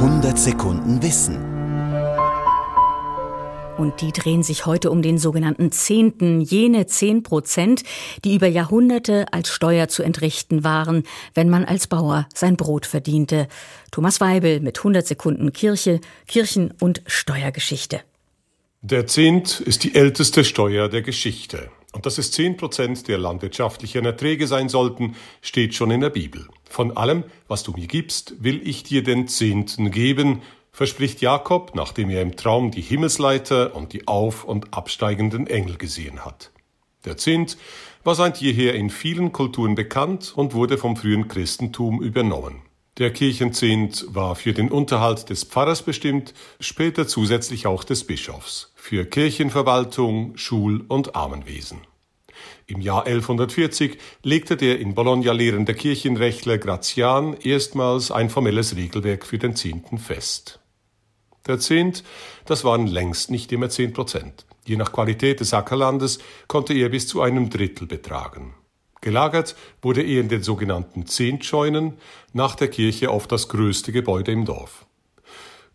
100 Sekunden Wissen. Und die drehen sich heute um den sogenannten Zehnten, jene zehn Prozent, die über Jahrhunderte als Steuer zu entrichten waren, wenn man als Bauer sein Brot verdiente. Thomas Weibel mit 100 Sekunden Kirche, Kirchen- und Steuergeschichte. Der Zehnt ist die älteste Steuer der Geschichte. Und dass es zehn Prozent der landwirtschaftlichen Erträge sein sollten, steht schon in der Bibel. Von allem, was du mir gibst, will ich dir den Zehnten geben, verspricht Jakob, nachdem er im Traum die Himmelsleiter und die auf- und absteigenden Engel gesehen hat. Der Zehnt war seit jeher in vielen Kulturen bekannt und wurde vom frühen Christentum übernommen. Der Kirchenzehnt war für den Unterhalt des Pfarrers bestimmt, später zusätzlich auch des Bischofs, für Kirchenverwaltung, Schul- und Armenwesen. Im Jahr 1140 legte der in Bologna lehrende Kirchenrechtler Grazian erstmals ein formelles Regelwerk für den Zehnten fest. Der Zehnt, das waren längst nicht immer zehn Prozent. Je nach Qualität des Ackerlandes konnte er bis zu einem Drittel betragen. Gelagert wurde er in den sogenannten Zehntscheunen, nach der Kirche oft das größte Gebäude im Dorf.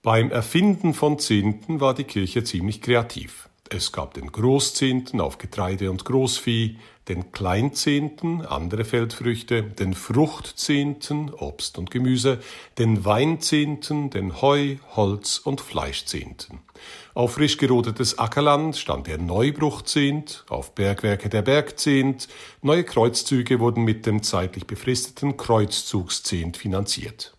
Beim Erfinden von Zehnten war die Kirche ziemlich kreativ. Es gab den Großzehnten auf Getreide und Großvieh, den Kleinzehnten, andere Feldfrüchte, den Fruchtzehnten, Obst und Gemüse, den Weinzehnten, den Heu, Holz und Fleischzehnten. Auf frisch gerodetes Ackerland stand der Neubruchzehnt, auf Bergwerke der Bergzehnt, neue Kreuzzüge wurden mit dem zeitlich befristeten Kreuzzugszehnt finanziert.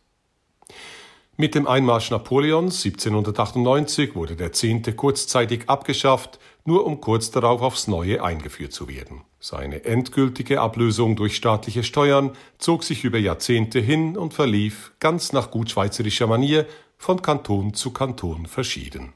Mit dem Einmarsch Napoleons 1798 wurde der Zehnte kurzzeitig abgeschafft, nur um kurz darauf aufs Neue eingeführt zu werden. Seine endgültige Ablösung durch staatliche Steuern zog sich über Jahrzehnte hin und verlief, ganz nach gut schweizerischer Manier, von Kanton zu Kanton verschieden.